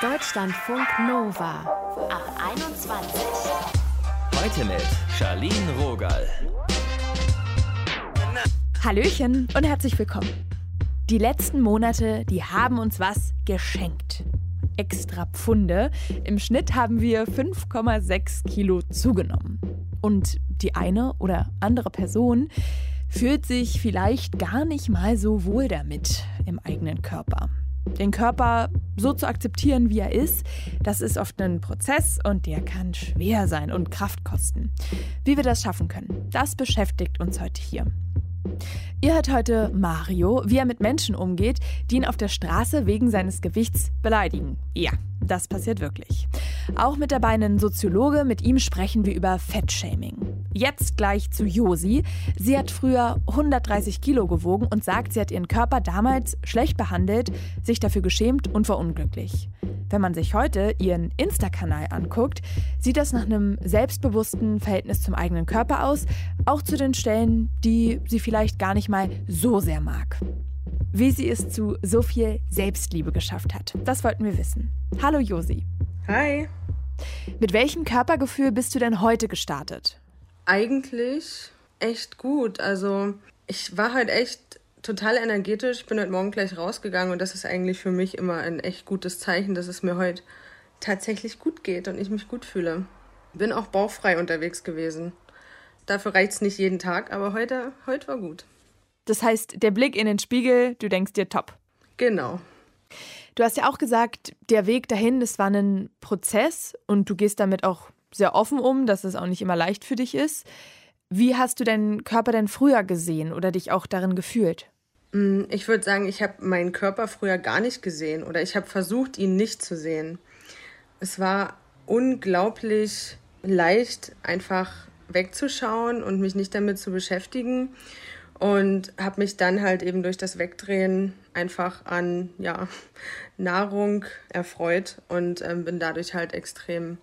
Deutschlandfunk Nova ab 21. Heute mit Charlene Rogal. Hallöchen und herzlich willkommen. Die letzten Monate, die haben uns was geschenkt. Extra Pfunde. Im Schnitt haben wir 5,6 Kilo zugenommen. Und die eine oder andere Person fühlt sich vielleicht gar nicht mal so wohl damit im eigenen Körper. Den Körper so zu akzeptieren, wie er ist, das ist oft ein Prozess und der kann schwer sein und Kraft kosten. Wie wir das schaffen können, das beschäftigt uns heute hier. Ihr hört heute Mario, wie er mit Menschen umgeht, die ihn auf der Straße wegen seines Gewichts beleidigen. Ja, das passiert wirklich. Auch mit dabei ein Soziologe, mit ihm sprechen wir über Fettshaming. Jetzt gleich zu Josi. Sie hat früher 130 Kilo gewogen und sagt, sie hat ihren Körper damals schlecht behandelt, sich dafür geschämt und war unglücklich. Wenn man sich heute ihren Insta-Kanal anguckt, sieht das nach einem selbstbewussten Verhältnis zum eigenen Körper aus, auch zu den Stellen, die sie vielleicht gar nicht mal so sehr mag. Wie sie es zu so viel Selbstliebe geschafft hat, das wollten wir wissen. Hallo Josi. Hi. Mit welchem Körpergefühl bist du denn heute gestartet? Eigentlich echt gut. Also ich war halt echt total energetisch. Ich bin heute Morgen gleich rausgegangen und das ist eigentlich für mich immer ein echt gutes Zeichen, dass es mir heute tatsächlich gut geht und ich mich gut fühle. Bin auch bauchfrei unterwegs gewesen. Dafür reicht es nicht jeden Tag, aber heute, heute war gut. Das heißt, der Blick in den Spiegel, du denkst dir top. Genau. Du hast ja auch gesagt, der Weg dahin, das war ein Prozess und du gehst damit auch sehr offen um, dass es auch nicht immer leicht für dich ist. Wie hast du deinen Körper denn früher gesehen oder dich auch darin gefühlt? Mm, ich würde sagen, ich habe meinen Körper früher gar nicht gesehen oder ich habe versucht, ihn nicht zu sehen. Es war unglaublich leicht, einfach wegzuschauen und mich nicht damit zu beschäftigen und habe mich dann halt eben durch das Wegdrehen einfach an ja, Nahrung erfreut und ähm, bin dadurch halt extrem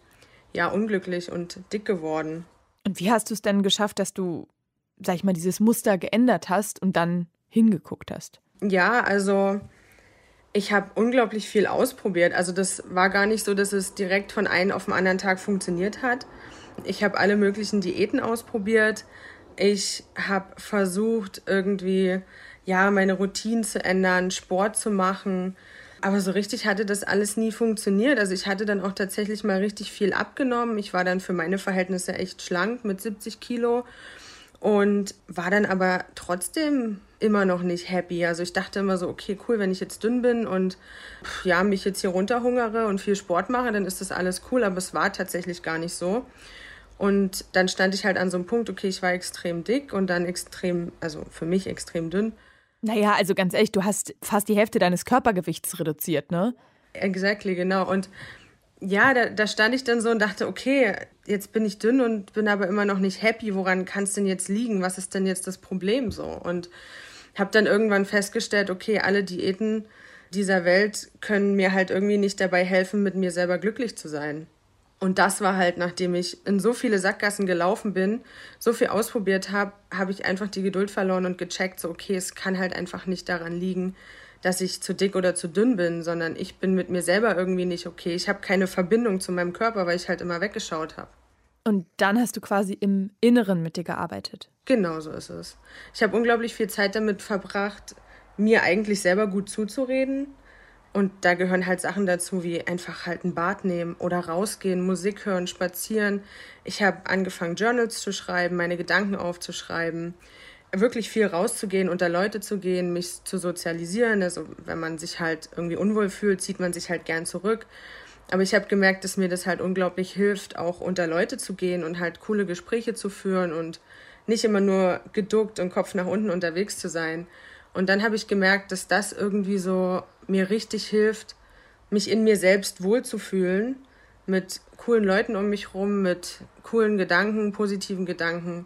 ja unglücklich und dick geworden. Und wie hast du es denn geschafft, dass du, sag ich mal, dieses Muster geändert hast und dann hingeguckt hast? Ja, also ich habe unglaublich viel ausprobiert. Also das war gar nicht so, dass es direkt von einem auf den anderen Tag funktioniert hat. Ich habe alle möglichen Diäten ausprobiert. Ich habe versucht, irgendwie ja meine Routinen zu ändern, Sport zu machen. Aber so richtig hatte das alles nie funktioniert. Also ich hatte dann auch tatsächlich mal richtig viel abgenommen. Ich war dann für meine Verhältnisse echt schlank mit 70 Kilo und war dann aber trotzdem immer noch nicht happy. Also ich dachte immer so, okay, cool, wenn ich jetzt dünn bin und ja, mich jetzt hier runterhungere und viel Sport mache, dann ist das alles cool. Aber es war tatsächlich gar nicht so. Und dann stand ich halt an so einem Punkt, okay, ich war extrem dick und dann extrem, also für mich extrem dünn. Naja, also ganz ehrlich, du hast fast die Hälfte deines Körpergewichts reduziert, ne? Exactly, genau. Und ja, da, da stand ich dann so und dachte, okay, jetzt bin ich dünn und bin aber immer noch nicht happy. Woran kann es denn jetzt liegen? Was ist denn jetzt das Problem so? Und habe dann irgendwann festgestellt, okay, alle Diäten dieser Welt können mir halt irgendwie nicht dabei helfen, mit mir selber glücklich zu sein. Und das war halt, nachdem ich in so viele Sackgassen gelaufen bin, so viel ausprobiert habe, habe ich einfach die Geduld verloren und gecheckt, so okay, es kann halt einfach nicht daran liegen, dass ich zu dick oder zu dünn bin, sondern ich bin mit mir selber irgendwie nicht okay. Ich habe keine Verbindung zu meinem Körper, weil ich halt immer weggeschaut habe. Und dann hast du quasi im Inneren mit dir gearbeitet. Genau so ist es. Ich habe unglaublich viel Zeit damit verbracht, mir eigentlich selber gut zuzureden und da gehören halt Sachen dazu, wie einfach halt ein Bad nehmen oder rausgehen, Musik hören, spazieren. Ich habe angefangen, Journals zu schreiben, meine Gedanken aufzuschreiben, wirklich viel rauszugehen, unter Leute zu gehen, mich zu sozialisieren. Also wenn man sich halt irgendwie unwohl fühlt, zieht man sich halt gern zurück. Aber ich habe gemerkt, dass mir das halt unglaublich hilft, auch unter Leute zu gehen und halt coole Gespräche zu führen und nicht immer nur geduckt und Kopf nach unten unterwegs zu sein. Und dann habe ich gemerkt, dass das irgendwie so mir richtig hilft, mich in mir selbst wohlzufühlen, mit coolen Leuten um mich rum, mit coolen Gedanken, positiven Gedanken.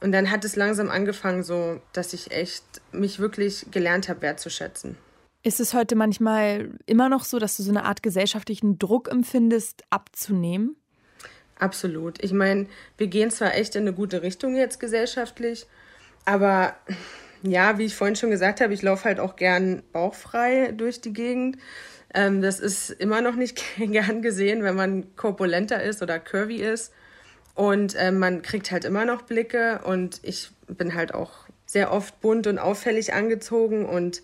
Und dann hat es langsam angefangen, so, dass ich echt mich wirklich gelernt habe, wertzuschätzen. Ist es heute manchmal immer noch so, dass du so eine Art gesellschaftlichen Druck empfindest, abzunehmen? Absolut. Ich meine, wir gehen zwar echt in eine gute Richtung jetzt gesellschaftlich, aber ja, wie ich vorhin schon gesagt habe, ich laufe halt auch gern bauchfrei durch die Gegend. Ähm, das ist immer noch nicht gern gesehen, wenn man korpulenter ist oder curvy ist. Und äh, man kriegt halt immer noch Blicke und ich bin halt auch sehr oft bunt und auffällig angezogen und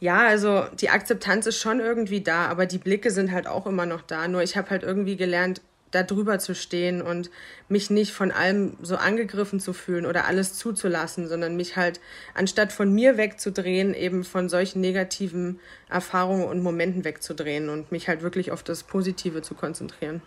ja, also die Akzeptanz ist schon irgendwie da, aber die Blicke sind halt auch immer noch da. Nur ich habe halt irgendwie gelernt, da drüber zu stehen und mich nicht von allem so angegriffen zu fühlen oder alles zuzulassen, sondern mich halt anstatt von mir wegzudrehen, eben von solchen negativen Erfahrungen und Momenten wegzudrehen und mich halt wirklich auf das Positive zu konzentrieren.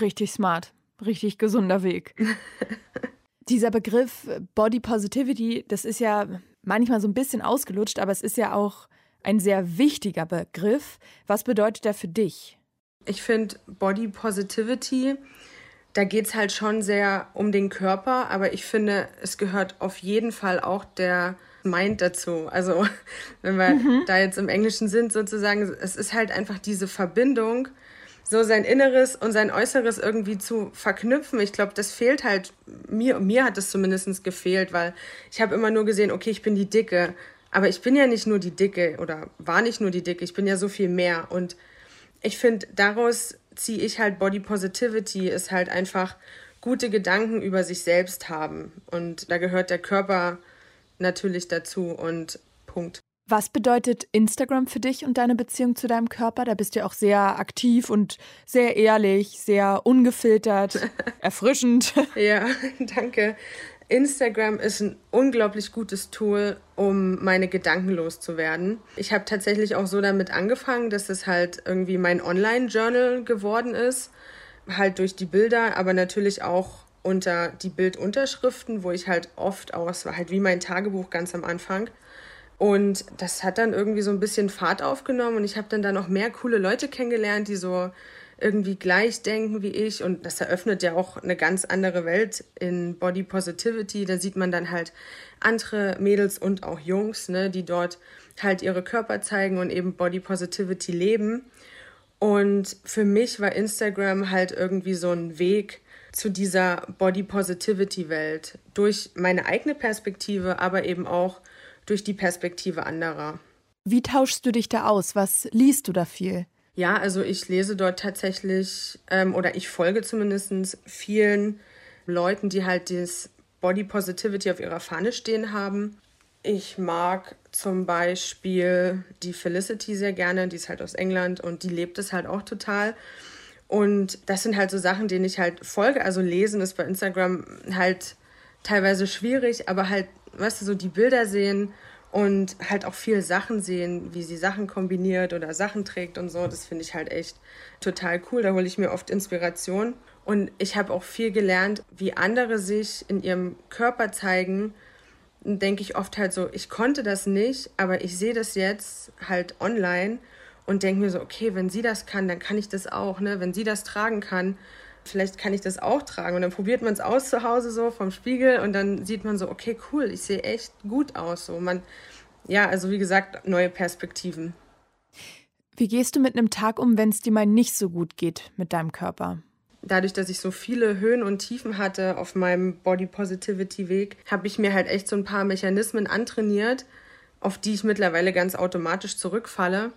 Richtig smart, richtig gesunder Weg. Dieser Begriff Body Positivity, das ist ja manchmal so ein bisschen ausgelutscht, aber es ist ja auch ein sehr wichtiger Begriff. Was bedeutet der für dich? Ich finde Body Positivity, da geht es halt schon sehr um den Körper, aber ich finde, es gehört auf jeden Fall auch der Mind dazu. Also wenn wir mhm. da jetzt im Englischen sind sozusagen, es ist halt einfach diese Verbindung, so sein Inneres und sein Äußeres irgendwie zu verknüpfen. Ich glaube, das fehlt halt mir. Mir hat es zumindest gefehlt, weil ich habe immer nur gesehen, okay, ich bin die Dicke. Aber ich bin ja nicht nur die Dicke oder war nicht nur die Dicke, ich bin ja so viel mehr. Und ich finde, daraus ziehe ich halt Body Positivity, ist halt einfach gute Gedanken über sich selbst haben. Und da gehört der Körper natürlich dazu und Punkt. Was bedeutet Instagram für dich und deine Beziehung zu deinem Körper? Da bist du ja auch sehr aktiv und sehr ehrlich, sehr ungefiltert, erfrischend. Ja, danke. Instagram ist ein unglaublich gutes Tool, um meine Gedanken loszuwerden. Ich habe tatsächlich auch so damit angefangen, dass es halt irgendwie mein Online-Journal geworden ist. Halt durch die Bilder, aber natürlich auch unter die Bildunterschriften, wo ich halt oft aus, war halt wie mein Tagebuch ganz am Anfang. Und das hat dann irgendwie so ein bisschen Fahrt aufgenommen und ich habe dann da noch mehr coole Leute kennengelernt, die so irgendwie gleich denken wie ich. Und das eröffnet ja auch eine ganz andere Welt in Body Positivity. Da sieht man dann halt andere Mädels und auch Jungs, ne, die dort halt ihre Körper zeigen und eben Body Positivity leben. Und für mich war Instagram halt irgendwie so ein Weg zu dieser Body Positivity Welt durch meine eigene Perspektive, aber eben auch durch die Perspektive anderer. Wie tauschst du dich da aus? Was liest du da viel? Ja, also ich lese dort tatsächlich ähm, oder ich folge zumindest vielen Leuten, die halt das Body Positivity auf ihrer Fahne stehen haben. Ich mag zum Beispiel die Felicity sehr gerne, die ist halt aus England und die lebt es halt auch total. Und das sind halt so Sachen, denen ich halt folge. Also lesen ist bei Instagram halt teilweise schwierig, aber halt, weißt du, so die Bilder sehen und halt auch viel Sachen sehen, wie sie Sachen kombiniert oder Sachen trägt und so. Das finde ich halt echt total cool. Da hole ich mir oft Inspiration. Und ich habe auch viel gelernt, wie andere sich in ihrem Körper zeigen. Denke ich oft halt so, ich konnte das nicht, aber ich sehe das jetzt halt online und denke mir so, okay, wenn sie das kann, dann kann ich das auch. Ne? Wenn sie das tragen kann, vielleicht kann ich das auch tragen. Und dann probiert man es aus zu Hause so vom Spiegel und dann sieht man so, okay, cool, ich sehe echt gut aus. So man, ja, also wie gesagt, neue Perspektiven. Wie gehst du mit einem Tag um, wenn es dir mal nicht so gut geht mit deinem Körper? Dadurch, dass ich so viele Höhen und Tiefen hatte auf meinem Body Positivity Weg, habe ich mir halt echt so ein paar Mechanismen antrainiert, auf die ich mittlerweile ganz automatisch zurückfalle.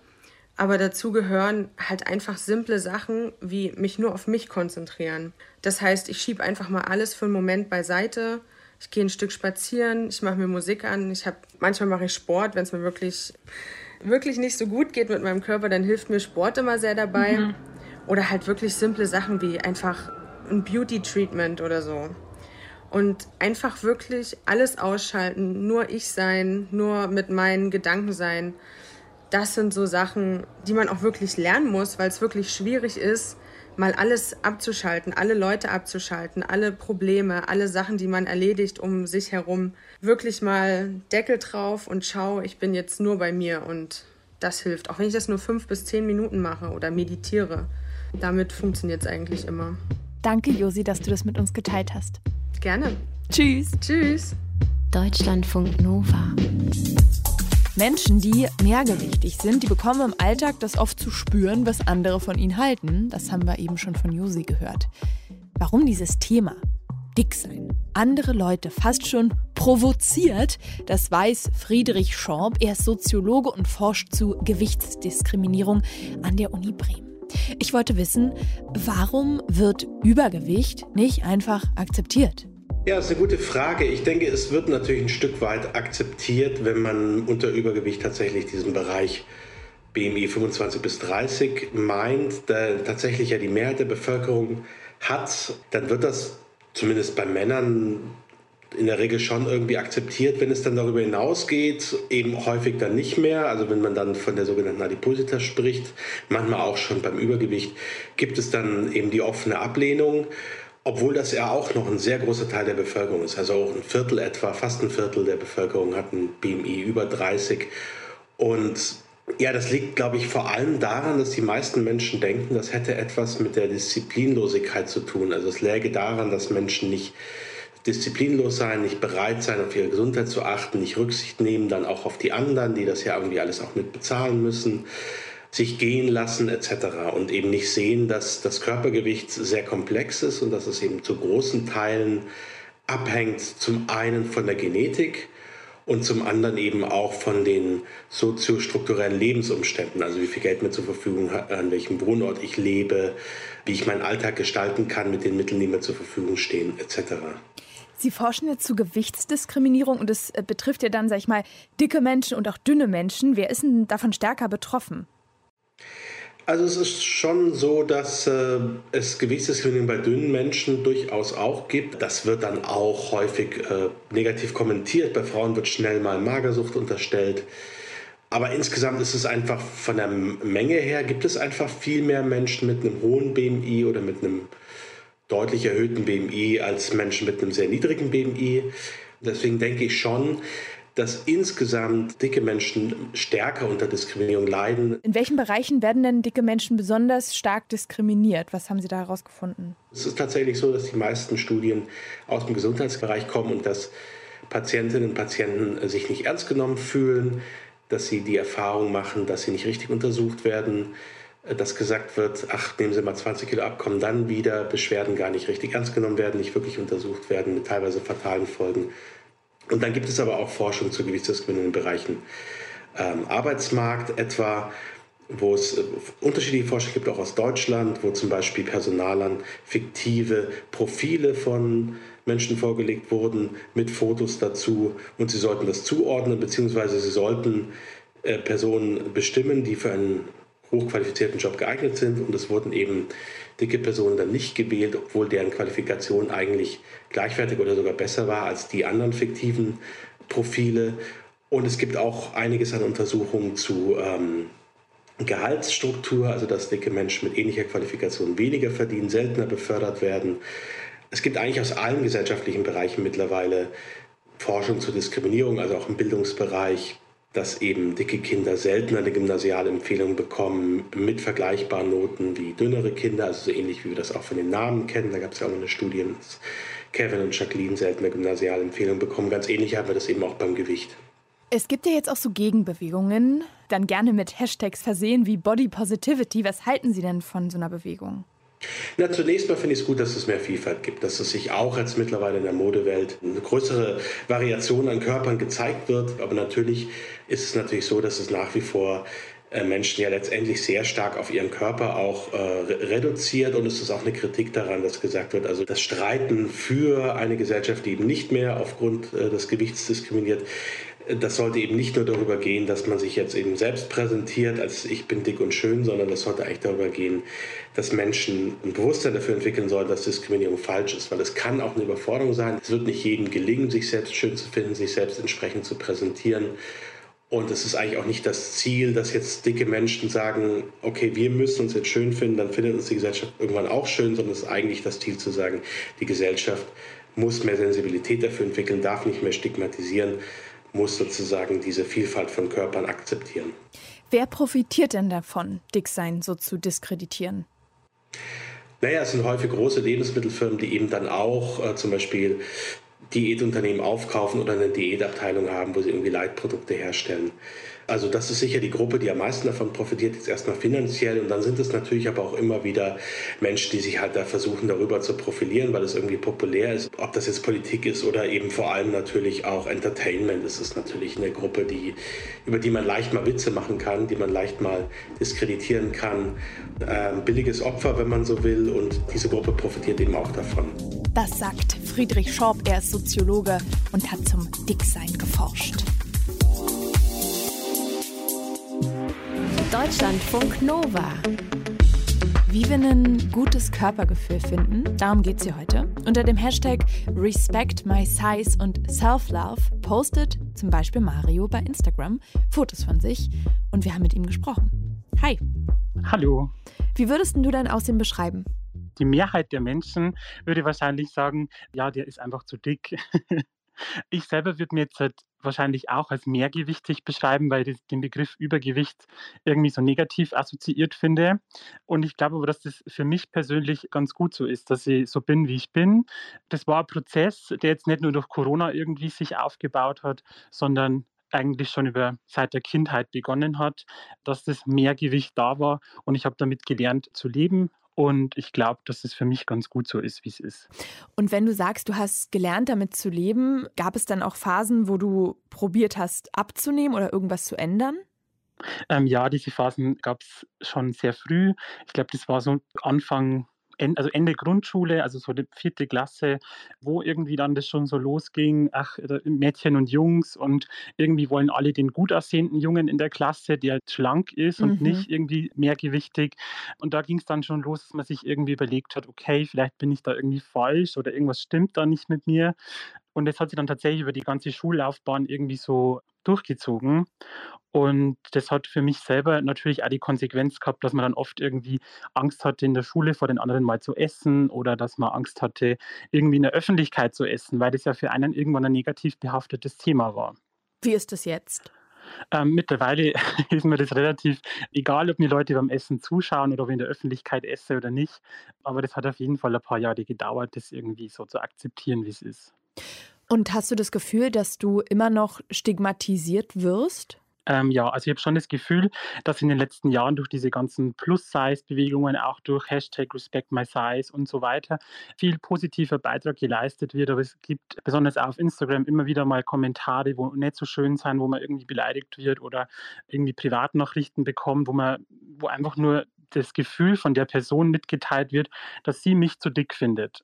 Aber dazu gehören halt einfach simple Sachen wie mich nur auf mich konzentrieren. Das heißt, ich schiebe einfach mal alles für einen Moment beiseite. Ich gehe ein Stück spazieren, ich mache mir Musik an. Ich habe manchmal mache ich Sport, wenn es mir wirklich wirklich nicht so gut geht mit meinem Körper, dann hilft mir Sport immer sehr dabei. Mhm. Oder halt wirklich simple Sachen wie einfach ein Beauty Treatment oder so. Und einfach wirklich alles ausschalten, nur ich sein, nur mit meinen Gedanken sein das sind so Sachen, die man auch wirklich lernen muss, weil es wirklich schwierig ist, mal alles abzuschalten, alle Leute abzuschalten, alle Probleme, alle Sachen, die man erledigt um sich herum. Wirklich mal Deckel drauf und schau, ich bin jetzt nur bei mir und das hilft. Auch wenn ich das nur fünf bis zehn Minuten mache oder meditiere. Damit funktioniert es eigentlich immer. Danke, Josi, dass du das mit uns geteilt hast. Gerne. Tschüss. Tschüss. Deutschlandfunk Nova. Menschen, die mehrgewichtig sind, die bekommen im Alltag das oft zu spüren, was andere von ihnen halten. Das haben wir eben schon von Josi gehört. Warum dieses Thema? Dick sein. Andere Leute fast schon Provoziert, das weiß Friedrich Schorb. Er ist Soziologe und forscht zu Gewichtsdiskriminierung an der Uni Bremen. Ich wollte wissen, warum wird Übergewicht nicht einfach akzeptiert? Ja, ist eine gute Frage. Ich denke, es wird natürlich ein Stück weit akzeptiert, wenn man unter Übergewicht tatsächlich diesen Bereich BMI 25 bis 30 meint, der tatsächlich ja die Mehrheit der Bevölkerung hat, dann wird das zumindest bei Männern in der Regel schon irgendwie akzeptiert. Wenn es dann darüber hinausgeht, eben häufig dann nicht mehr. Also wenn man dann von der sogenannten Adipositas spricht, manchmal auch schon beim Übergewicht, gibt es dann eben die offene Ablehnung. Obwohl das ja auch noch ein sehr großer Teil der Bevölkerung ist. Also auch ein Viertel etwa, fast ein Viertel der Bevölkerung hat ein BMI über 30. Und ja, das liegt, glaube ich, vor allem daran, dass die meisten Menschen denken, das hätte etwas mit der Disziplinlosigkeit zu tun. Also es läge daran, dass Menschen nicht disziplinlos sein, nicht bereit sein, auf ihre Gesundheit zu achten, nicht Rücksicht nehmen, dann auch auf die anderen, die das ja irgendwie alles auch mit bezahlen müssen sich gehen lassen etc. und eben nicht sehen, dass das Körpergewicht sehr komplex ist und dass es eben zu großen Teilen abhängt, zum einen von der Genetik und zum anderen eben auch von den soziostrukturellen Lebensumständen, also wie viel Geld mir zur Verfügung hat, an welchem Wohnort ich lebe, wie ich meinen Alltag gestalten kann mit den Mitteln, die mir zur Verfügung stehen etc. Sie forschen jetzt zu Gewichtsdiskriminierung und es äh, betrifft ja dann, sag ich mal, dicke Menschen und auch dünne Menschen. Wer ist denn davon stärker betroffen? Also es ist schon so, dass äh, es Gewichtsdiskriminierung bei dünnen Menschen durchaus auch gibt. Das wird dann auch häufig äh, negativ kommentiert. Bei Frauen wird schnell mal Magersucht unterstellt. Aber insgesamt ist es einfach von der Menge her, gibt es einfach viel mehr Menschen mit einem hohen BMI oder mit einem deutlich erhöhten BMI als Menschen mit einem sehr niedrigen BMI. Deswegen denke ich schon, dass insgesamt dicke Menschen stärker unter Diskriminierung leiden. In welchen Bereichen werden denn dicke Menschen besonders stark diskriminiert? Was haben Sie da herausgefunden? Es ist tatsächlich so, dass die meisten Studien aus dem Gesundheitsbereich kommen und dass Patientinnen und Patienten sich nicht ernst genommen fühlen, dass sie die Erfahrung machen, dass sie nicht richtig untersucht werden, dass gesagt wird, ach, nehmen Sie mal 20 Kilo ab, kommen dann wieder, Beschwerden gar nicht richtig ernst genommen werden, nicht wirklich untersucht werden, mit teilweise fatalen Folgen. Und dann gibt es aber auch Forschung zu Gewichtsdiskriminierung in Bereichen ähm, Arbeitsmarkt etwa, wo es äh, unterschiedliche Forschung gibt, auch aus Deutschland, wo zum Beispiel Personalern fiktive Profile von Menschen vorgelegt wurden mit Fotos dazu. Und sie sollten das zuordnen, beziehungsweise sie sollten äh, Personen bestimmen, die für einen hochqualifizierten Job geeignet sind und es wurden eben dicke Personen dann nicht gewählt, obwohl deren Qualifikation eigentlich gleichwertig oder sogar besser war als die anderen fiktiven Profile. Und es gibt auch einiges an Untersuchungen zu ähm, Gehaltsstruktur, also dass dicke Menschen mit ähnlicher Qualifikation weniger verdienen, seltener befördert werden. Es gibt eigentlich aus allen gesellschaftlichen Bereichen mittlerweile Forschung zur Diskriminierung, also auch im Bildungsbereich, dass eben dicke Kinder seltener eine Gymnasialempfehlung bekommen mit vergleichbaren Noten wie dünnere Kinder, also so ähnlich wie wir das auch von den Namen kennen. Da gab es ja auch noch eine Studie, dass Kevin und Jacqueline seltener Gymnasialempfehlung bekommen. Ganz ähnlich haben wir das eben auch beim Gewicht. Es gibt ja jetzt auch so Gegenbewegungen, dann gerne mit Hashtags versehen wie Body Positivity. Was halten Sie denn von so einer Bewegung? Na, zunächst mal finde ich es gut, dass es mehr Vielfalt gibt, dass es sich auch jetzt mittlerweile in der Modewelt eine größere Variation an Körpern gezeigt wird. Aber natürlich ist es natürlich so, dass es nach wie vor äh, Menschen ja letztendlich sehr stark auf ihren Körper auch äh, reduziert und es ist auch eine Kritik daran, dass gesagt wird, also das Streiten für eine Gesellschaft, die eben nicht mehr aufgrund äh, des Gewichts diskriminiert, das sollte eben nicht nur darüber gehen, dass man sich jetzt eben selbst präsentiert als ich bin dick und schön, sondern das sollte eigentlich darüber gehen, dass Menschen ein Bewusstsein dafür entwickeln sollen, dass Diskriminierung falsch ist, weil es kann auch eine Überforderung sein. Es wird nicht jedem gelingen, sich selbst schön zu finden, sich selbst entsprechend zu präsentieren. Und es ist eigentlich auch nicht das Ziel, dass jetzt dicke Menschen sagen, okay, wir müssen uns jetzt schön finden, dann findet uns die Gesellschaft irgendwann auch schön, sondern es ist eigentlich das Ziel zu sagen, die Gesellschaft muss mehr Sensibilität dafür entwickeln, darf nicht mehr stigmatisieren, muss sozusagen diese Vielfalt von Körpern akzeptieren. Wer profitiert denn davon, Dicksein so zu diskreditieren? Naja, es sind häufig große Lebensmittelfirmen, die eben dann auch äh, zum Beispiel Diätunternehmen aufkaufen oder eine Diätabteilung haben, wo sie irgendwie Leitprodukte herstellen. Also das ist sicher die Gruppe, die am meisten davon profitiert, jetzt erstmal finanziell. Und dann sind es natürlich aber auch immer wieder Menschen, die sich halt da versuchen, darüber zu profilieren, weil es irgendwie populär ist. Ob das jetzt Politik ist oder eben vor allem natürlich auch Entertainment. Es ist natürlich eine Gruppe, die, über die man leicht mal Witze machen kann, die man leicht mal diskreditieren kann. Ähm, billiges Opfer, wenn man so will. Und diese Gruppe profitiert eben auch davon. Das sagt Friedrich Schorb. Er ist Soziologe und hat zum Dicksein geforscht. Deutschlandfunk Nova. Wie wir ein gutes Körpergefühl finden, darum geht es hier heute. Unter dem Hashtag Respect My Size und Self-Love postet zum Beispiel Mario bei Instagram Fotos von sich und wir haben mit ihm gesprochen. Hi. Hallo. Wie würdest du dein Aussehen beschreiben? Die Mehrheit der Menschen würde wahrscheinlich sagen, ja, der ist einfach zu dick. Ich selber würde mir jetzt halt wahrscheinlich auch als mehrgewichtig beschreiben, weil ich den Begriff Übergewicht irgendwie so negativ assoziiert finde. Und ich glaube aber, dass das für mich persönlich ganz gut so ist, dass ich so bin, wie ich bin. Das war ein Prozess, der jetzt nicht nur durch Corona irgendwie sich aufgebaut hat, sondern eigentlich schon über seit der Kindheit begonnen hat, dass das Mehrgewicht da war und ich habe damit gelernt zu leben und ich glaube, dass es für mich ganz gut so ist, wie es ist. Und wenn du sagst, du hast gelernt, damit zu leben, gab es dann auch Phasen, wo du probiert hast, abzunehmen oder irgendwas zu ändern? Ähm, ja, diese Phasen gab es schon sehr früh. Ich glaube, das war so Anfang also Ende Grundschule, also so die vierte Klasse, wo irgendwie dann das schon so losging, ach, Mädchen und Jungs und irgendwie wollen alle den gut aussehenden Jungen in der Klasse, der schlank ist und mhm. nicht irgendwie mehrgewichtig. Und da ging es dann schon los, dass man sich irgendwie überlegt hat, okay, vielleicht bin ich da irgendwie falsch oder irgendwas stimmt da nicht mit mir. Und das hat sich dann tatsächlich über die ganze Schullaufbahn irgendwie so durchgezogen. Und das hat für mich selber natürlich auch die Konsequenz gehabt, dass man dann oft irgendwie Angst hatte, in der Schule vor den anderen mal zu essen oder dass man Angst hatte, irgendwie in der Öffentlichkeit zu essen, weil das ja für einen irgendwann ein negativ behaftetes Thema war. Wie ist das jetzt? Ähm, mittlerweile ist mir das relativ egal, ob mir Leute beim Essen zuschauen oder ob ich in der Öffentlichkeit esse oder nicht. Aber das hat auf jeden Fall ein paar Jahre gedauert, das irgendwie so zu akzeptieren, wie es ist. Und hast du das Gefühl, dass du immer noch stigmatisiert wirst? Ähm, ja, also ich habe schon das Gefühl, dass in den letzten Jahren durch diese ganzen Plus-Size-Bewegungen, auch durch Hashtag Respect My Size und so weiter, viel positiver Beitrag geleistet wird. Aber es gibt besonders auf Instagram immer wieder mal Kommentare, wo nicht so schön sind, wo man irgendwie beleidigt wird oder irgendwie Privatnachrichten bekommt, wo man, wo einfach nur das Gefühl von der Person mitgeteilt wird, dass sie mich zu dick findet.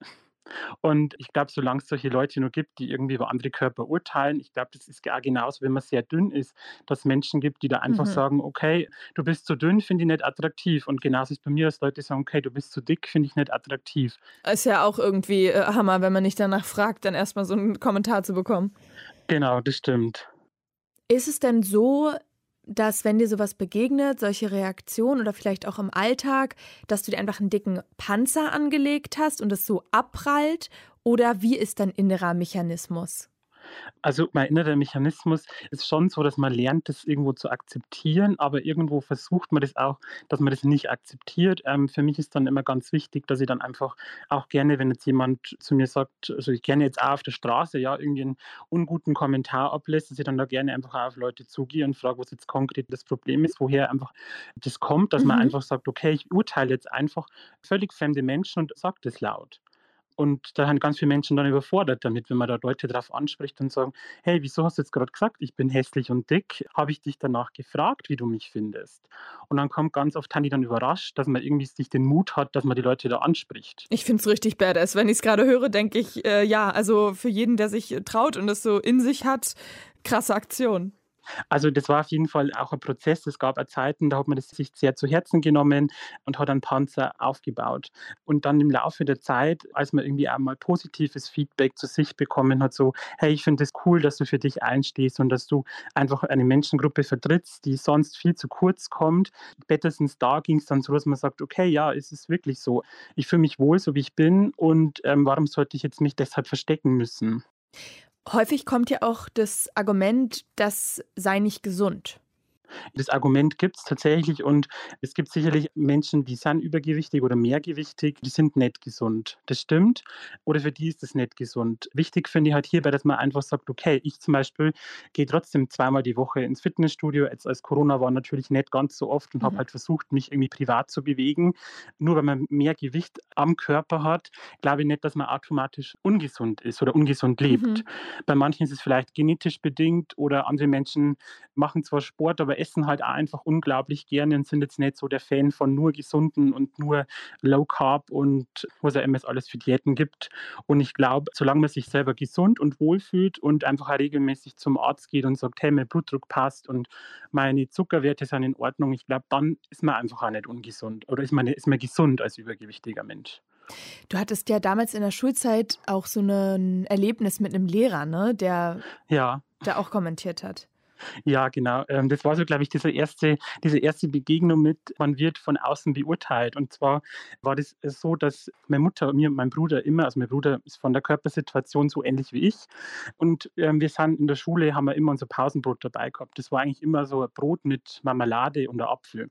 Und ich glaube, solange es solche Leute nur gibt, die irgendwie über andere Körper urteilen, ich glaube, das ist gar genauso, wenn man sehr dünn ist, dass es Menschen gibt, die da einfach mhm. sagen, okay, du bist zu dünn, finde ich nicht attraktiv. Und genauso ist es bei mir, dass Leute sagen, okay, du bist zu dick, finde ich nicht attraktiv. Ist ja auch irgendwie äh, Hammer, wenn man nicht danach fragt, dann erstmal so einen Kommentar zu bekommen. Genau, das stimmt. Ist es denn so, dass wenn dir sowas begegnet, solche Reaktionen oder vielleicht auch im Alltag, dass du dir einfach einen dicken Panzer angelegt hast und es so abprallt? Oder wie ist dein innerer Mechanismus? Also mein innerer Mechanismus ist schon so, dass man lernt, das irgendwo zu akzeptieren, aber irgendwo versucht man das auch, dass man das nicht akzeptiert. Ähm, für mich ist dann immer ganz wichtig, dass ich dann einfach auch gerne, wenn jetzt jemand zu mir sagt, also ich gerne jetzt auch auf der Straße, ja, irgendwie einen unguten Kommentar ablässt, dass ich dann da gerne einfach auf Leute zugehe und frage, was jetzt konkret das Problem ist, woher einfach das kommt, dass mhm. man einfach sagt, okay, ich urteile jetzt einfach völlig fremde Menschen und sage das laut. Und da haben ganz viele Menschen dann überfordert damit, wenn man da Leute darauf anspricht und sagen, hey, wieso hast du jetzt gerade gesagt, ich bin hässlich und dick? Habe ich dich danach gefragt, wie du mich findest? Und dann kommt ganz oft Handy dann überrascht, dass man irgendwie sich den Mut hat, dass man die Leute da anspricht. Ich finde es richtig badass. Wenn ich es gerade höre, denke ich, äh, ja, also für jeden, der sich traut und es so in sich hat, krasse Aktion. Also das war auf jeden Fall auch ein Prozess. Es gab Zeiten, da hat man das sich sehr zu Herzen genommen und hat einen Panzer aufgebaut. Und dann im Laufe der Zeit, als man irgendwie auch mal positives Feedback zu sich bekommen hat, so, hey, ich finde es das cool, dass du für dich einstehst und dass du einfach eine Menschengruppe vertrittst, die sonst viel zu kurz kommt. Spätestens da ging es dann so, dass man sagt, okay, ja, es ist wirklich so. Ich fühle mich wohl, so wie ich bin und ähm, warum sollte ich jetzt mich deshalb verstecken müssen? Häufig kommt ja auch das Argument, das sei nicht gesund. Das Argument gibt es tatsächlich und es gibt sicherlich Menschen, die sind übergewichtig oder mehrgewichtig, die sind nicht gesund. Das stimmt. Oder für die ist das nicht gesund. Wichtig finde ich halt hierbei, dass man einfach sagt, okay, ich zum Beispiel gehe trotzdem zweimal die Woche ins Fitnessstudio. Jetzt als Corona war natürlich nicht ganz so oft und mhm. habe halt versucht, mich irgendwie privat zu bewegen. Nur weil man mehr Gewicht am Körper hat, glaube ich nicht, dass man automatisch ungesund ist oder ungesund lebt. Mhm. Bei manchen ist es vielleicht genetisch bedingt oder andere Menschen machen zwar Sport, aber essen halt auch einfach unglaublich gerne und sind jetzt nicht so der Fan von nur gesunden und nur Low Carb und was auch immer es alles für Diäten gibt. Und ich glaube, solange man sich selber gesund und wohl fühlt und einfach regelmäßig zum Arzt geht und sagt, hey, mein Blutdruck passt und meine Zuckerwerte sind in Ordnung, ich glaube, dann ist man einfach auch nicht ungesund oder ist man, ist man gesund als übergewichtiger Mensch. Du hattest ja damals in der Schulzeit auch so ein Erlebnis mit einem Lehrer, ne, der ja. da auch kommentiert hat. Ja, genau. Ähm, das war so, glaube ich, diese erste, diese erste Begegnung mit, man wird von außen beurteilt. Und zwar war das so, dass meine Mutter mir und mein Bruder immer, also mein Bruder ist von der Körpersituation so ähnlich wie ich. Und ähm, wir sind in der Schule, haben wir immer unser Pausenbrot dabei gehabt. Das war eigentlich immer so ein Brot mit Marmelade und Apfel.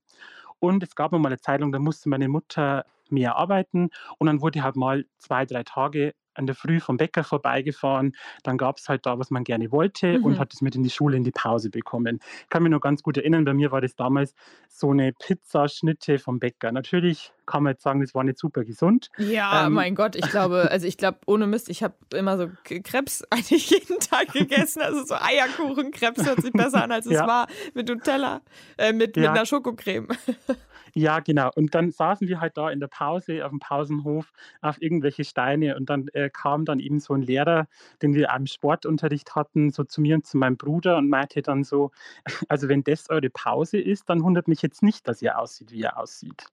Und es gab mal eine Zeit lang, da musste meine Mutter mehr arbeiten und dann wurde halt mal zwei, drei Tage an der Früh vom Bäcker vorbeigefahren. Dann gab es halt da, was man gerne wollte mhm. und hat es mit in die Schule in die Pause bekommen. Ich kann mich noch ganz gut erinnern, bei mir war das damals so eine Pizzaschnitte vom Bäcker. Natürlich kann man jetzt sagen, das war nicht super gesund. Ja, ähm, mein Gott, ich glaube, also ich glaube, ohne Mist, ich habe immer so Krebs eigentlich jeden Tag gegessen. Also so Eierkuchen, Krebs hört sich besser an, als es ja. war mit Nutella, äh, mit, ja. mit einer Schokocreme. Ja, genau. Und dann saßen wir halt da in der Pause auf dem Pausenhof auf irgendwelche Steine und dann äh, kam dann eben so ein Lehrer, den wir am Sportunterricht hatten, so zu mir und zu meinem Bruder und meinte dann so, also wenn das eure Pause ist, dann wundert mich jetzt nicht, dass ihr aussieht, wie ihr aussieht.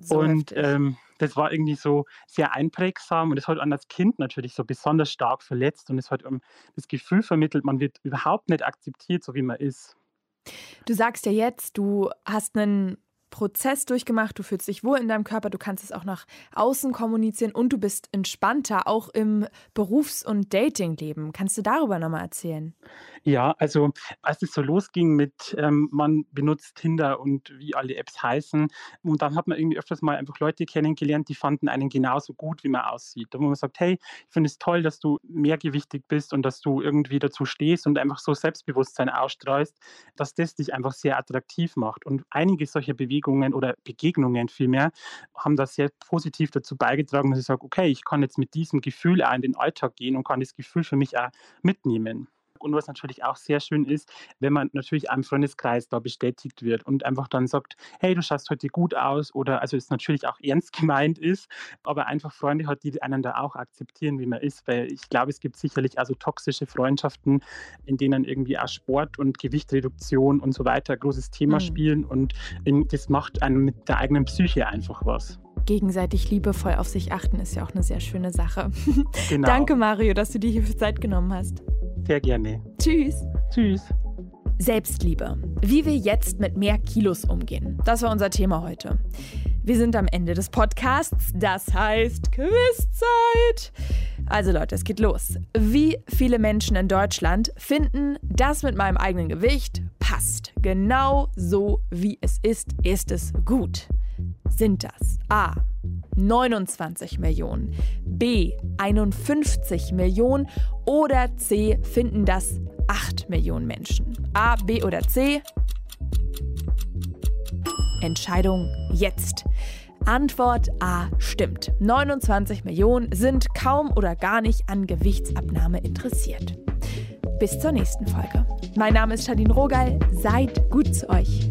So und ähm, das war irgendwie so sehr einprägsam und es hat an das Kind natürlich so besonders stark verletzt und es hat um, das Gefühl vermittelt, man wird überhaupt nicht akzeptiert, so wie man ist. Du sagst ja jetzt, du hast einen Prozess durchgemacht, du fühlst dich wohl in deinem Körper, du kannst es auch nach außen kommunizieren und du bist entspannter, auch im Berufs- und Datingleben. Kannst du darüber nochmal erzählen? Ja, also als es so losging mit, ähm, man benutzt Tinder und wie alle Apps heißen, und dann hat man irgendwie öfters mal einfach Leute kennengelernt, die fanden einen genauso gut, wie man aussieht. Da wo man sagt, hey, ich finde es toll, dass du mehrgewichtig bist und dass du irgendwie dazu stehst und einfach so Selbstbewusstsein ausstrahlst, dass das dich einfach sehr attraktiv macht. Und einige solcher Bewegungen oder Begegnungen vielmehr haben da sehr positiv dazu beigetragen, dass ich sage, okay, ich kann jetzt mit diesem Gefühl auch in den Alltag gehen und kann das Gefühl für mich auch mitnehmen. Und was natürlich auch sehr schön ist, wenn man natürlich am Freundeskreis da bestätigt wird und einfach dann sagt, hey, du schaust heute gut aus oder also es natürlich auch ernst gemeint ist, aber einfach Freunde hat, die einen da auch akzeptieren, wie man ist, weil ich glaube, es gibt sicherlich also toxische Freundschaften, in denen irgendwie auch Sport und Gewichtreduktion und so weiter ein großes Thema mhm. spielen und das macht einem mit der eigenen Psyche einfach was gegenseitig liebevoll auf sich achten ist ja auch eine sehr schöne Sache. Genau. Danke, Mario, dass du dir hierfür Zeit genommen hast. Sehr gerne. Tschüss. Tschüss. Selbstliebe. Wie wir jetzt mit mehr Kilos umgehen. Das war unser Thema heute. Wir sind am Ende des Podcasts, das heißt Quizzeit. Also Leute, es geht los. Wie viele Menschen in Deutschland finden, das mit meinem eigenen Gewicht passt? Genau so wie es ist, ist es gut. Sind das A. 29 Millionen, B 51 Millionen oder C finden das 8 Millionen Menschen? A, B oder C? Entscheidung jetzt. Antwort A stimmt. 29 Millionen sind kaum oder gar nicht an Gewichtsabnahme interessiert. Bis zur nächsten Folge. Mein Name ist Charlene Rogal. Seid gut zu euch.